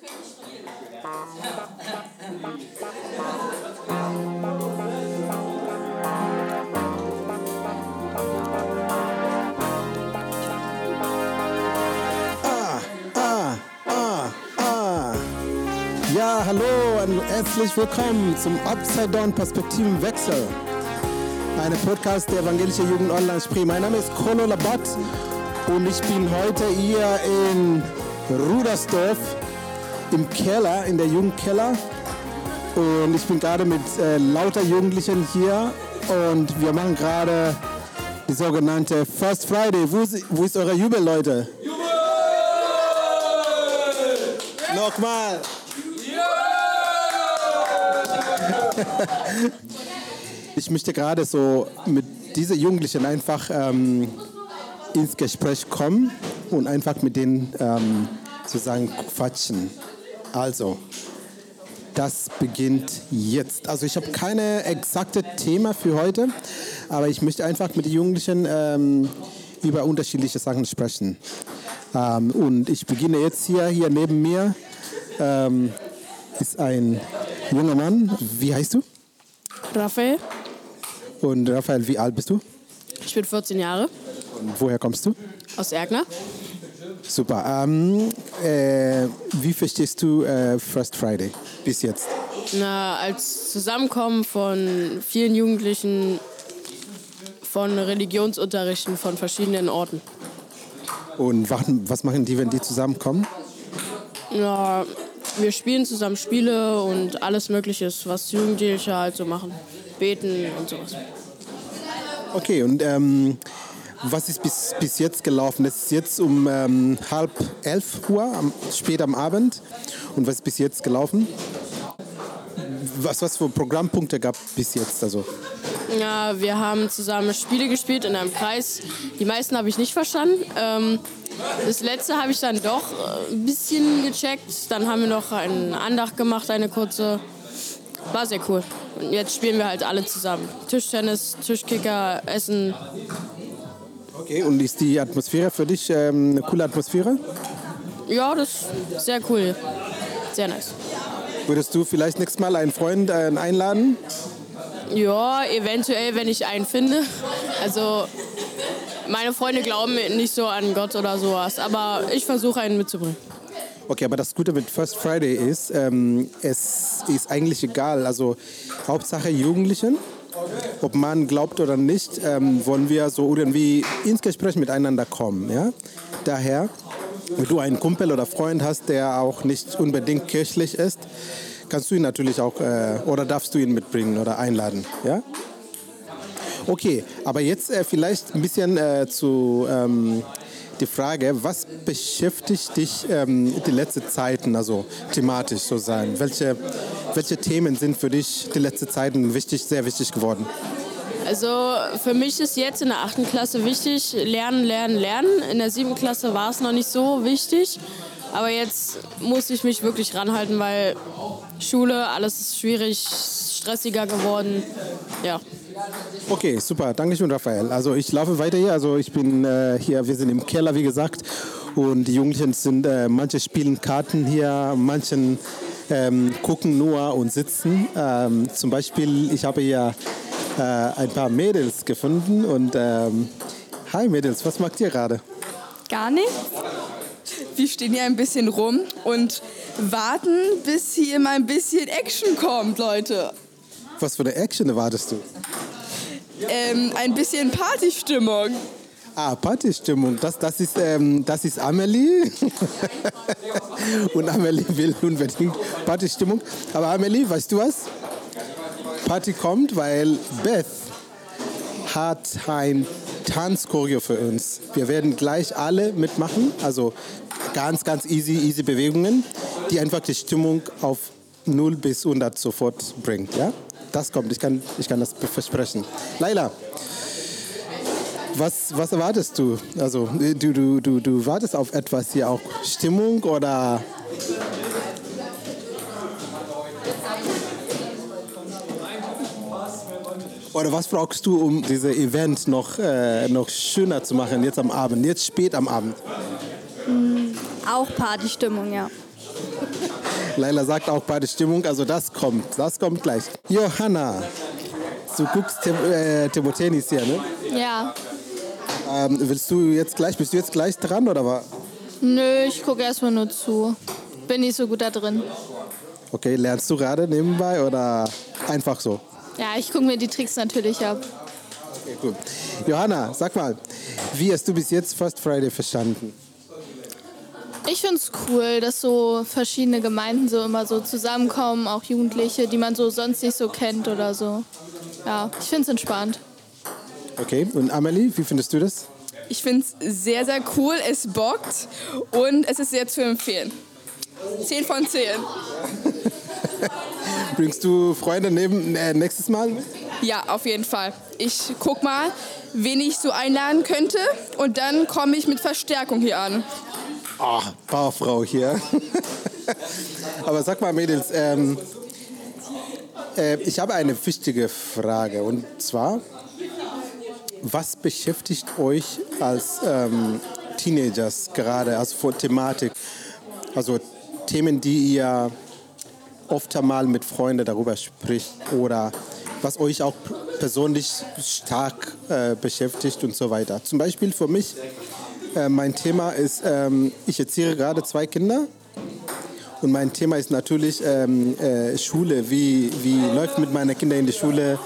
Ah, ah, ah. Ja, hallo und herzlich willkommen zum Upside Down Perspektivenwechsel. Eine Podcast der Evangelische Jugend Online Spree. Mein Name ist Kolo Labat und ich bin heute hier in Rudersdorf im Keller, in der Jugendkeller. Und ich bin gerade mit äh, lauter Jugendlichen hier und wir machen gerade die sogenannte First Friday. Wo ist, wo ist euer Jubel, Leute? Nochmal. Ich möchte gerade so mit diesen Jugendlichen einfach ähm, ins Gespräch kommen und einfach mit denen ähm, sozusagen quatschen. Also, das beginnt jetzt. Also ich habe keine exakte Thema für heute, aber ich möchte einfach mit den Jugendlichen ähm, über unterschiedliche Sachen sprechen. Ähm, und ich beginne jetzt hier, hier neben mir ähm, ist ein junger Mann. Wie heißt du? Raphael, Und Raphael, wie alt bist du? ich bin 14 Jahre, Und woher kommst du? aus Ergner. Super. Ähm, äh, wie verstehst du äh, First Friday bis jetzt? Na, als Zusammenkommen von vielen Jugendlichen von Religionsunterrichten von verschiedenen Orten. Und was, machen die, wenn die zusammenkommen? Ja, wir spielen zusammen Spiele und alles Mögliche, was Jugendliche halt so machen. Beten und sowas. Okay, und ähm, was ist bis, bis jetzt gelaufen? Es ist jetzt um ähm, halb elf Uhr, am, spät am Abend. Und was ist bis jetzt gelaufen? Was, was für Programmpunkte gab es bis jetzt? Also, Ja, wir haben zusammen Spiele gespielt in einem Kreis. Die meisten habe ich nicht verstanden. Ähm, das letzte habe ich dann doch äh, ein bisschen gecheckt. Dann haben wir noch eine Andacht gemacht, eine kurze. War sehr cool. Und jetzt spielen wir halt alle zusammen. Tischtennis, Tischkicker, Essen. Okay, und ist die Atmosphäre für dich ähm, eine coole Atmosphäre? Ja, das ist sehr cool. Sehr nice. Würdest du vielleicht nächstes Mal einen Freund äh, einladen? Ja, eventuell, wenn ich einen finde. Also, meine Freunde glauben nicht so an Gott oder sowas. Aber ich versuche einen mitzubringen. Okay, aber das Gute mit First Friday ist, ähm, es ist eigentlich egal. Also Hauptsache Jugendlichen, ob man glaubt oder nicht, ähm, wollen wir so irgendwie ins Gespräch miteinander kommen. Ja? Daher, wenn du einen Kumpel oder Freund hast, der auch nicht unbedingt kirchlich ist, kannst du ihn natürlich auch äh, oder darfst du ihn mitbringen oder einladen. Ja? Okay, aber jetzt äh, vielleicht ein bisschen äh, zu ähm, die Frage, was beschäftigt dich ähm, die letzten Zeiten, also thematisch so sein? Welche, welche Themen sind für dich die letzten Zeiten wichtig, sehr wichtig geworden? Also für mich ist jetzt in der achten Klasse wichtig, lernen, lernen, lernen. In der siebten Klasse war es noch nicht so wichtig. Aber jetzt muss ich mich wirklich ranhalten, weil Schule, alles ist schwierig, stressiger geworden. Ja. Okay, super. Dankeschön, Raphael. Also ich laufe weiter hier. Also ich bin äh, hier, wir sind im Keller, wie gesagt. Und die Jugendlichen sind, äh, manche spielen Karten hier, manche ähm, gucken nur und sitzen. Ähm, zum Beispiel, ich habe hier äh, ein paar Mädels gefunden. Und ähm, hi Mädels, was macht ihr gerade? Gar nichts. Wir stehen hier ein bisschen rum und warten, bis hier mal ein bisschen Action kommt, Leute. Was für eine Action erwartest du? Ähm, ein bisschen Partystimmung. Ah, Partystimmung. Das, das, ist, ähm, das ist Amelie. Und Amelie will unbedingt Partystimmung. Aber Amelie, weißt du was? Party kommt, weil Beth hat ein Tanzchoreo für uns. Wir werden gleich alle mitmachen. Also ganz, ganz easy, easy Bewegungen, die einfach die Stimmung auf 0 bis 100 sofort bringt. Ja? Das kommt, ich kann, ich kann das versprechen. Laila, was, was erwartest du? Also, du, du, du, du wartest auf etwas hier auch Stimmung oder. Oder was brauchst du, um dieses Event noch, äh, noch schöner zu machen, jetzt am Abend, jetzt spät am Abend? Auch Partystimmung, ja. Laila sagt auch bei der Stimmung, also das kommt, das kommt gleich. Johanna, du guckst Tim, äh, Timothenis hier, ne? Ja. Ähm, willst du jetzt gleich, bist du jetzt gleich dran oder was? Nö, ich gucke erstmal nur zu. Bin nicht so gut da drin. Okay, lernst du gerade nebenbei oder einfach so? Ja, ich gucke mir die Tricks natürlich ab. Okay, gut. Johanna, sag mal, wie hast du bis jetzt First Friday verstanden? Ich finde es cool, dass so verschiedene Gemeinden so immer so zusammenkommen, auch Jugendliche, die man so sonst nicht so kennt oder so. Ja, ich finde es entspannt. Okay, und Amelie, wie findest du das? Ich finde es sehr, sehr cool. Es bockt und es ist sehr zu empfehlen. 10 von 10. Bringst du Freunde neben, äh, nächstes Mal mit? Ja, auf jeden Fall. Ich guck mal, wen ich so einladen könnte und dann komme ich mit Verstärkung hier an. Oh, Powerfrau hier. Aber sag mal, Mädels, ähm, äh, ich habe eine wichtige Frage und zwar, was beschäftigt euch als ähm, Teenagers gerade, also vor Thematik, also Themen, die ihr oft einmal mit Freunden darüber spricht oder was euch auch persönlich stark äh, beschäftigt und so weiter. Zum Beispiel für mich, äh, mein Thema ist, ähm, ich erziehe gerade zwei Kinder und mein Thema ist natürlich ähm, äh, Schule. Wie, wie läuft mit meinen Kindern in der Schule?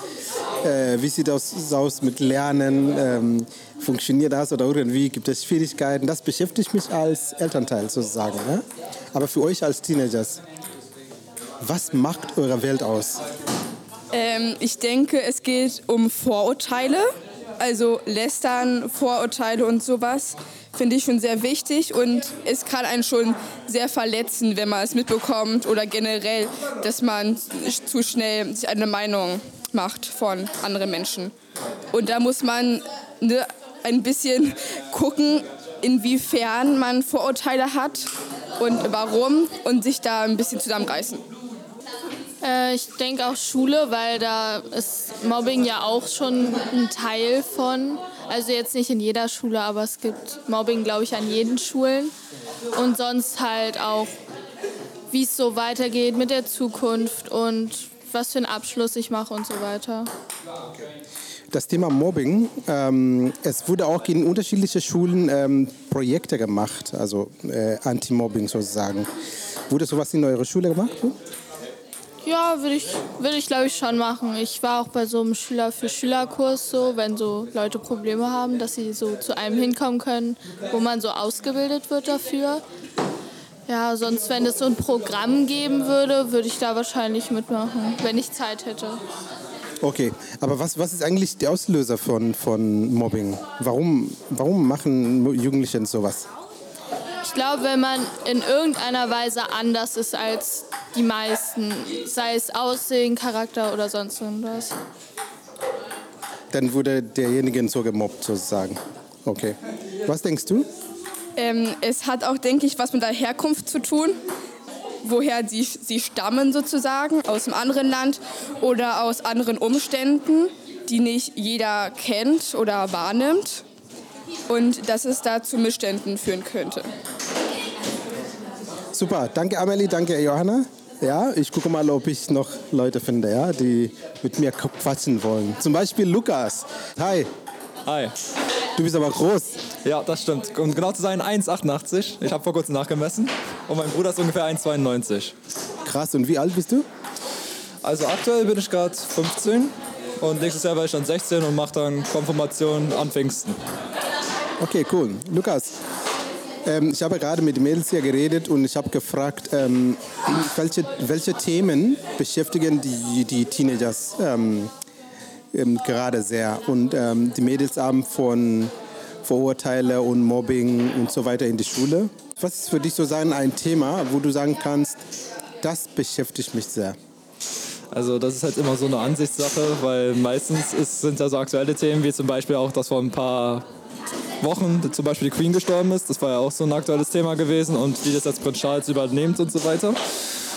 Äh, wie sieht das aus mit Lernen? Ähm, funktioniert das oder irgendwie gibt es Schwierigkeiten? Das beschäftigt mich als Elternteil sozusagen. Ne? Aber für euch als Teenagers, was macht eure Welt aus? Ähm, ich denke, es geht um Vorurteile. Also Lästern, Vorurteile und sowas finde ich schon sehr wichtig und es kann einen schon sehr verletzen, wenn man es mitbekommt oder generell, dass man zu schnell sich eine Meinung macht von anderen Menschen. Und da muss man ne, ein bisschen gucken, inwiefern man Vorurteile hat und warum und sich da ein bisschen zusammenreißen. Äh, ich denke auch Schule, weil da ist Mobbing ja auch schon ein Teil von. Also jetzt nicht in jeder Schule, aber es gibt Mobbing, glaube ich, an jeden Schulen. Und sonst halt auch, wie es so weitergeht mit der Zukunft und was für einen Abschluss ich mache und so weiter. Das Thema Mobbing, ähm, es wurde auch in unterschiedlichen Schulen ähm, Projekte gemacht, also äh, Anti-Mobbing sozusagen. Wurde sowas in eurer Schule gemacht? Ja, würde ich, würd ich glaube ich schon machen. Ich war auch bei so einem Schüler für Schülerkurs so, wenn so Leute Probleme haben, dass sie so zu einem hinkommen können, wo man so ausgebildet wird dafür. Ja, sonst, wenn es so ein Programm geben würde, würde ich da wahrscheinlich mitmachen, wenn ich Zeit hätte. Okay, aber was, was ist eigentlich der Auslöser von, von Mobbing? Warum, warum machen Jugendliche sowas? Ich glaube, wenn man in irgendeiner Weise anders ist als die meisten, sei es Aussehen, Charakter oder sonst irgendwas. Dann wurde derjenige so gemobbt sozusagen. Okay. Was denkst du? Ähm, es hat auch, denke ich, was mit der Herkunft zu tun. Woher sie, sie stammen sozusagen, aus einem anderen Land oder aus anderen Umständen, die nicht jeder kennt oder wahrnimmt. Und dass es da zu Missständen führen könnte. Super, danke Amelie, danke Johanna. Ja, ich gucke mal, ob ich noch Leute finde, ja, die mit mir quatschen wollen. Zum Beispiel Lukas. Hi. Hi. Du bist aber groß. Ja, das stimmt. Um genau zu sein, 1,88. Ich habe vor kurzem nachgemessen. Und mein Bruder ist ungefähr 1,92. Krass, und wie alt bist du? Also aktuell bin ich gerade 15 und nächstes Jahr werde ich dann 16 und mache dann Konfirmation an Pfingsten. Okay, cool. Lukas, ähm, ich habe gerade mit Mädels hier geredet und ich habe gefragt, ähm, welche, welche Themen beschäftigen die, die Teenagers ähm, ähm gerade sehr. Und ähm, die Mädels haben von Vorurteile und Mobbing und so weiter in die Schule. Was ist für dich so sein ein Thema, wo du sagen kannst, das beschäftigt mich sehr? Also das ist halt immer so eine Ansichtssache, weil meistens ist, sind ja so aktuelle Themen wie zum Beispiel auch, dass vor ein paar Wochen zum Beispiel die Queen gestorben ist. Das war ja auch so ein aktuelles Thema gewesen und wie das jetzt Prinz Charles übernimmt und so weiter.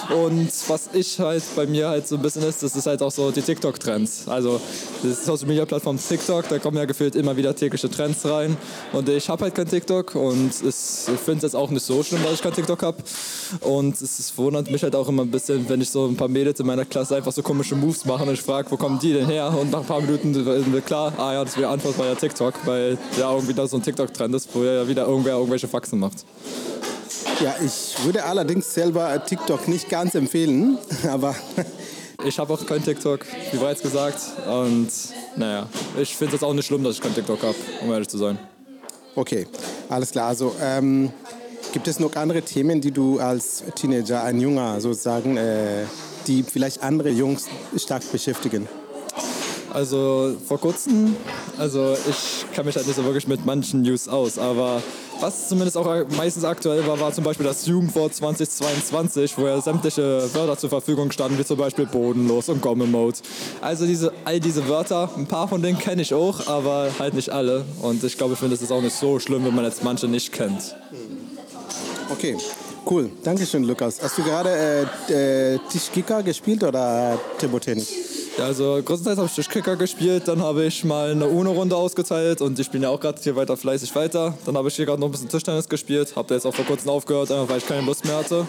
Und was ich halt bei mir halt so ein bisschen ist, das ist halt auch so die TikTok-Trends. Also das Social Media Plattform TikTok, da kommen ja gefühlt immer wieder tägliche Trends rein. Und ich habe halt kein TikTok und ich finde es jetzt auch nicht so schlimm, dass ich kein TikTok habe. Und es, wundert mich halt auch immer ein bisschen, wenn ich so ein paar Mädels in meiner Klasse einfach so komische Moves machen und ich frage, wo kommen die denn her? Und nach ein paar Minuten ist mir klar, ah ja, das wäre Antwort bei der TikTok, weil ja irgendwie da so ein TikTok-Trend ist, wo ja wieder irgendwer irgendwelche Faxen macht. Ja, ich würde allerdings selber TikTok nicht ganz empfehlen, aber ich habe auch kein TikTok, wie bereits gesagt. Und naja, ich finde es auch nicht schlimm, dass ich kein TikTok habe, um ehrlich zu sein. Okay, alles klar. Also ähm, gibt es noch andere Themen, die du als Teenager, ein Junger sozusagen, äh, die vielleicht andere Jungs stark beschäftigen? Also vor kurzem, also ich kann mich halt nicht so wirklich mit manchen News aus, aber was zumindest auch meistens aktuell war, war zum Beispiel das Jugendwort 2022, wo ja sämtliche Wörter zur Verfügung standen, wie zum Beispiel bodenlos und Gomme-Mode. Also diese, all diese Wörter, ein paar von denen kenne ich auch, aber halt nicht alle. Und ich glaube, ich finde, es auch nicht so schlimm, wenn man jetzt manche nicht kennt. Okay, cool. Dankeschön, Lukas. Hast du gerade äh, äh, Tischkicker gespielt oder Table-Tennis? Also größtenteils habe ich Tischkicker gespielt, dann habe ich mal eine UNO-Runde ausgeteilt und ich spiele ja auch gerade hier weiter fleißig weiter. Dann habe ich hier gerade noch ein bisschen Tischtennis gespielt, habe jetzt auch vor kurzem aufgehört, einfach weil ich keine Lust mehr hatte.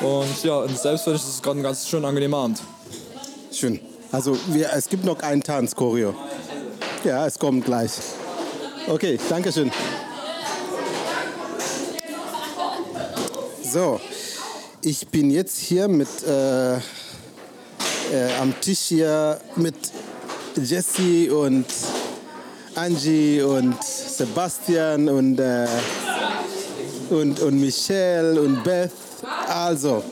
Und ja, selbst finde ich, es gerade ein ganz schön angenehmer Abend. Schön. Also wir, es gibt noch einen Tanz, Choreo. Ja, es kommt gleich. Okay, danke schön. So, ich bin jetzt hier mit äh, äh, am Tisch hier mit Jesse und Angie und Sebastian und, äh, und, und Michelle und Beth. Also,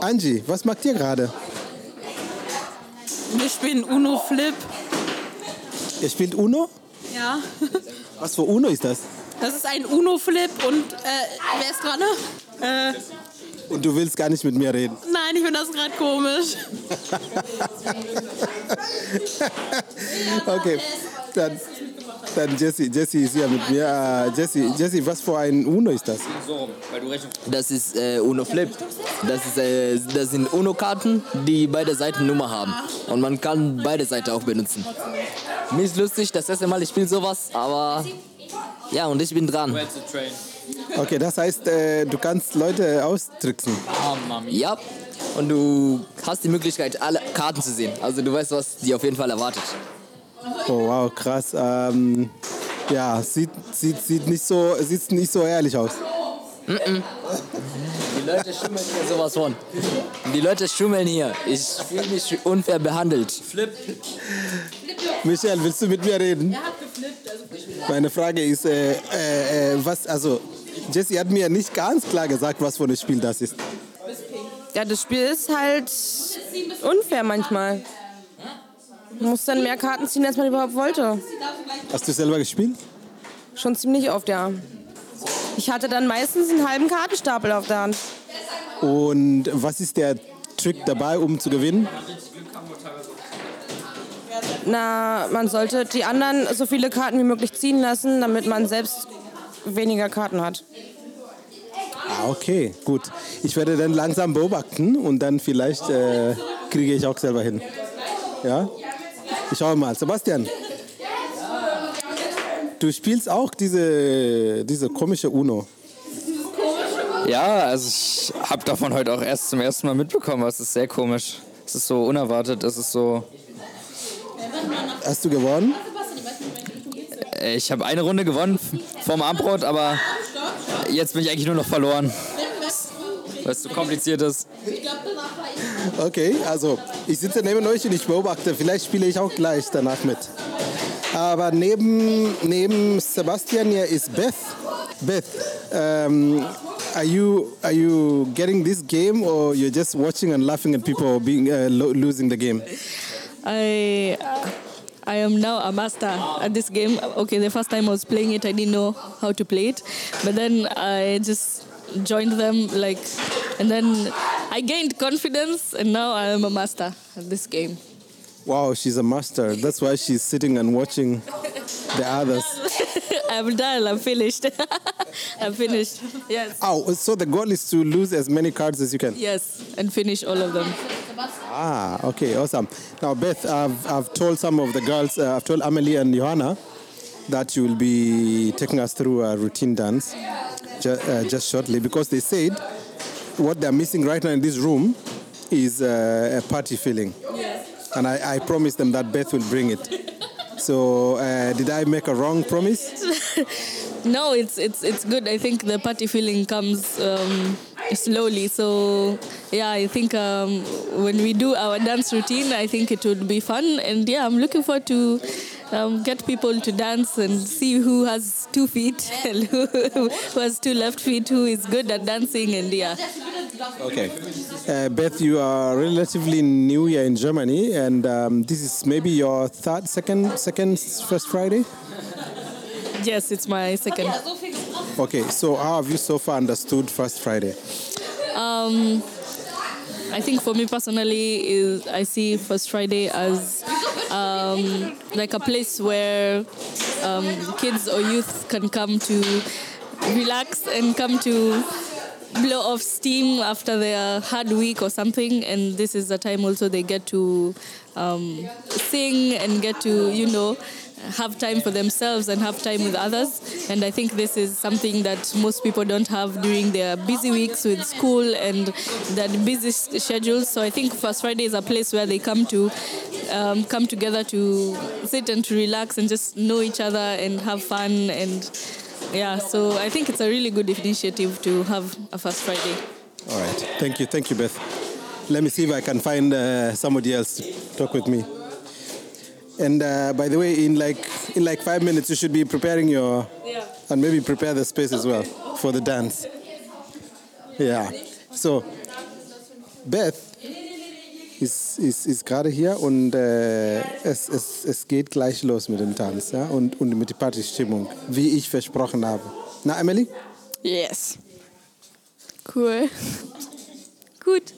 Angie, was macht ihr gerade? Wir spielen Uno Flip. Ihr spielt Uno? Ja. Was für Uno ist das? Das ist ein Uno Flip und äh, wer ist dran? Äh, Und du willst gar nicht mit mir reden. nein, ich finde das gerade komisch. Okay, dann, dann Jesse, Jesse ist hier mit mir. Äh, Jesse, Jesse, was für ein Uno ist das? Das ist äh, Uno Flip. Das, ist, äh, das sind Uno-Karten, die beide Seiten Nummer haben. Und man kann beide Seiten auch benutzen. Mir ist lustig, das erste Mal, ich spiele sowas, aber ja, und ich bin dran. Okay, das heißt, äh, du kannst Leute austricksen. Ja, und du hast die Möglichkeit, alle Karten zu sehen. Also du weißt, was die auf jeden Fall erwartet. Oh, wow, krass. Ähm, ja, sieht, sieht, sieht, nicht so, sieht nicht so ehrlich aus. Die Leute schummeln hier sowas von. Die Leute schummeln hier. Ich fühle mich unfair behandelt. Michael, willst du mit mir reden? Meine Frage ist, äh, äh, äh, was, also, Jesse hat mir nicht ganz klar gesagt, was für ein Spiel das ist. Ja, das Spiel ist halt unfair manchmal. Man muss dann mehr Karten ziehen, als man überhaupt wollte. Hast du selber gespielt? Schon ziemlich oft, ja. Ich hatte dann meistens einen halben Kartenstapel auf der Hand. Und was ist der Trick dabei, um zu gewinnen? Na, man sollte die anderen so viele Karten wie möglich ziehen lassen, damit man selbst weniger Karten hat. Ah, okay, gut. Ich werde dann langsam beobachten und dann vielleicht äh, kriege ich auch selber hin. Ja? Ich schaue mal. Sebastian, du spielst auch diese, diese komische Uno. Ja, also ich habe davon heute auch erst zum ersten Mal mitbekommen. Es ist sehr komisch. Es ist so unerwartet. Es ist so. Hast du gewonnen? Äh, Ich habe eine Runde gewonnen vom Abendbrot, aber jetzt bin ich eigentlich nur noch verloren. Weil es so kompliziert ist. Okay, also ich sitze neben euch und ich beobachte. Vielleicht spiele ich auch gleich danach mit. Aber neben, neben Sebastian hier ist Beth. Beth, um, are you are you getting this game or you're just watching and laughing at people being uh, lo losing the game? I I am now a master at this game. Okay, the first time I was playing it, I didn't know how to play it, but then I just joined them like, and then I gained confidence, and now I am a master at this game. Wow, she's a master. That's why she's sitting and watching the others. I'm done. I'm finished. I'm finished. Yes. Oh, so the goal is to lose as many cards as you can. Yes, and finish all of them. Ah, okay, awesome. Now, Beth, I've, I've told some of the girls, uh, I've told Amelie and Johanna that you will be taking us through a routine dance ju- uh, just shortly because they said what they're missing right now in this room is uh, a party feeling. And I, I promised them that Beth will bring it. So, uh, did I make a wrong promise? No, it's it's it's good. I think the party feeling comes um, slowly. So yeah, I think um, when we do our dance routine, I think it would be fun. And yeah, I'm looking forward to um, get people to dance and see who has two feet and who, who has two left feet, who is good at dancing. And yeah, Okay. Uh, Beth, you are relatively new here in Germany, and um, this is maybe your third, second, second First Friday? yes, it's my second. Okay, so how have you so far understood First Friday? Um, I think for me personally, is I see First Friday as um, like a place where um, kids or youth can come to relax and come to blow off steam after their hard week or something. And this is the time also they get to um, sing and get to, you know, have time for themselves and have time with others. And I think this is something that most people don't have during their busy weeks with school and that busy schedules. So I think First Friday is a place where they come to um, come together to sit and to relax and just know each other and have fun and yeah. So I think it's a really good initiative to have a First Friday. All right, thank you, thank you, Beth. Let me see if I can find uh, somebody else to talk with me. And uh, by the way, in like in like five minutes, you should be preparing your Yeah. and maybe prepare the space as well for the dance. Yeah. So Beth ist, ist, ist gerade hier und äh, es, es, es geht gleich los mit dem Tanz ja? und, und mit der Partystimmung, wie ich versprochen habe. Na, Emily? Yes. Cool. Gut.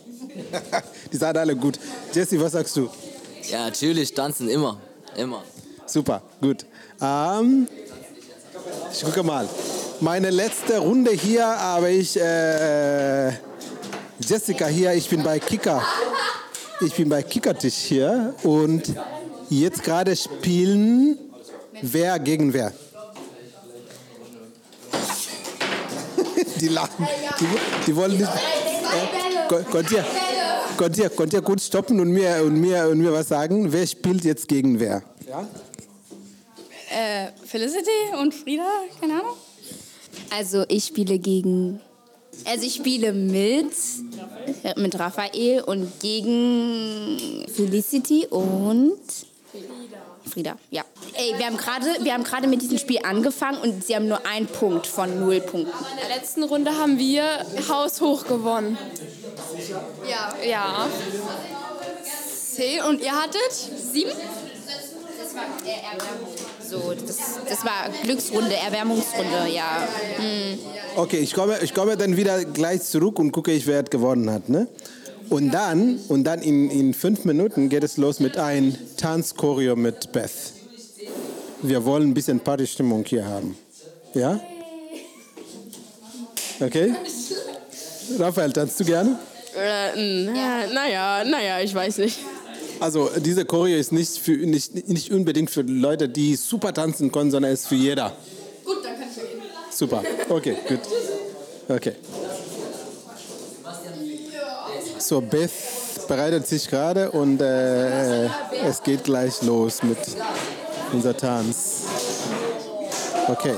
Die seid alle gut. Jesse, was sagst du? Ja, natürlich, tanzen immer. Immer. Super, gut. Ähm, ich gucke mal. Meine letzte Runde hier habe ich äh, Jessica hier. Ich bin bei Kicker. Ich bin bei Kickertisch hier und jetzt gerade spielen wer gegen wer. Die lachen. Die, die wollen nicht. Äh, könnt, ihr, könnt, ihr, könnt ihr kurz stoppen und mir, und, mir, und mir was sagen? Wer spielt jetzt gegen wer? Äh, Felicity und Frieda, keine Ahnung. Also ich spiele gegen, also ich spiele mit, mit Raphael und gegen Felicity und Frieda. Ja. Ey, wir haben gerade, wir haben gerade mit diesem Spiel angefangen und sie haben nur einen Punkt von null Punkten. In der letzten Runde haben wir haushoch gewonnen. Ja. Ja. Zehn und ihr hattet sieben? So, das, das war Glücksrunde, Erwärmungsrunde, ja. Hm. Okay, ich komme, ich komme dann wieder gleich zurück und gucke, ich, wer gewonnen hat. Ne? Und dann, und dann in, in fünf Minuten geht es los mit einem Tanzchoreo mit Beth. Wir wollen ein bisschen Partystimmung hier haben. Ja? Okay? Raphael, tanzt du gerne? Äh, na, naja, naja, ich weiß nicht. Also diese Choreo ist nicht, für, nicht, nicht unbedingt für Leute, die super tanzen können, sondern ist für jeder. Gut, dann kann ich ja gehen. Super. Okay, gut. Okay. So, Beth bereitet sich gerade und äh, es geht gleich los mit unser Tanz. Okay.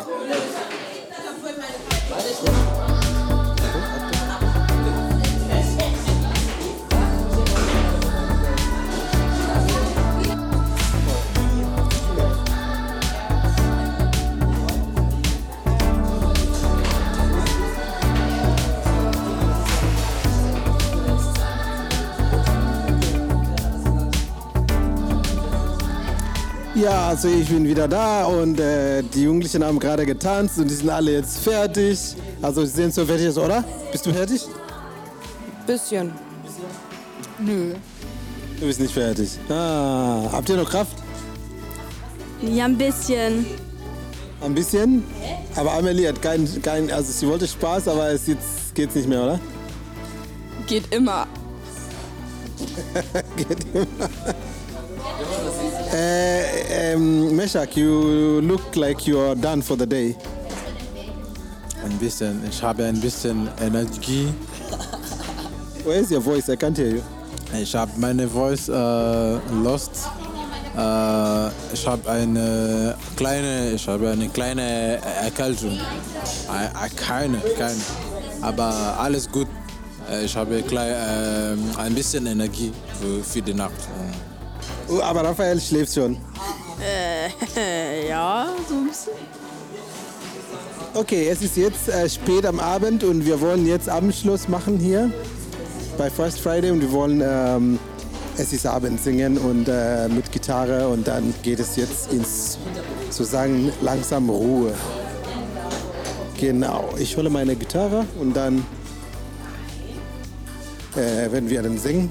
Also ich bin wieder da und äh, die Jugendlichen haben gerade getanzt und die sind alle jetzt fertig. Also sie sind so fertig, oder? Bist du fertig? Bisschen. Nö. Du bist nicht fertig. Ah, habt ihr noch Kraft? Ja, ein bisschen. Ein bisschen? Aber Amelie hat keinen, kein, also sie wollte Spaß, aber es jetzt geht's nicht mehr, oder? Geht immer. Geht immer. Äh, ähm, Meshak, you look like you are done for the day. Ein bisschen. Ich habe ein bisschen Energie. Where is your voice? I can't hear you. Ich habe meine Voice äh, lost. Äh, ich habe eine kleine, ich habe eine kleine Erkältung. Äh, keine, keine. Aber alles gut. Ich habe klei- äh, ein bisschen Energie für die Nacht. Oh, aber Raphael schläft schon. Äh, ja, so ein bisschen. Okay, es ist jetzt äh, spät am Abend und wir wollen jetzt Abendschluss machen hier bei First Friday und wir wollen ähm, Es ist Abend singen und äh, mit Gitarre und dann geht es jetzt ins sozusagen langsam Ruhe. Genau, ich hole meine Gitarre und dann äh, werden wir dann singen.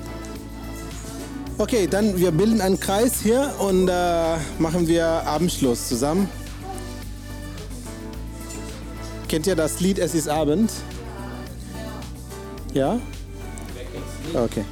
Okay, dann wir bilden einen Kreis hier und äh, machen wir Abendschluss zusammen. Kennt ihr das Lied Es ist Abend? Ja? Okay.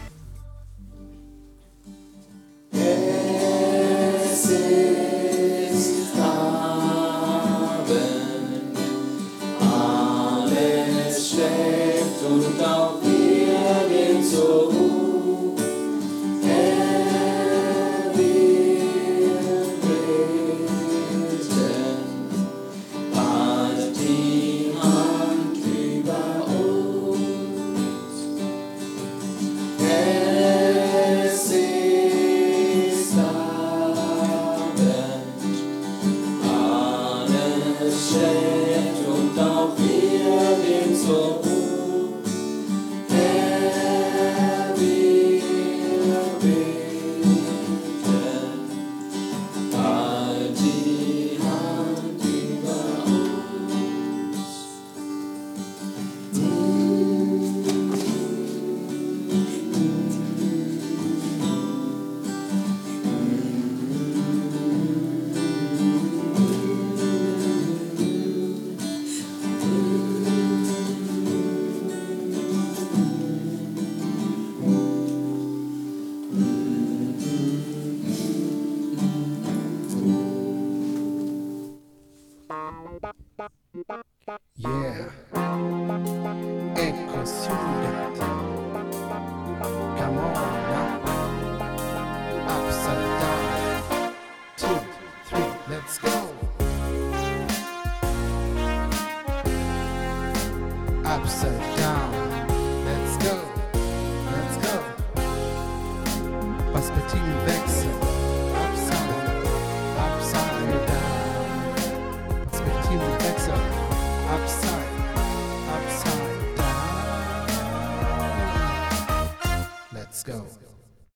Yeah.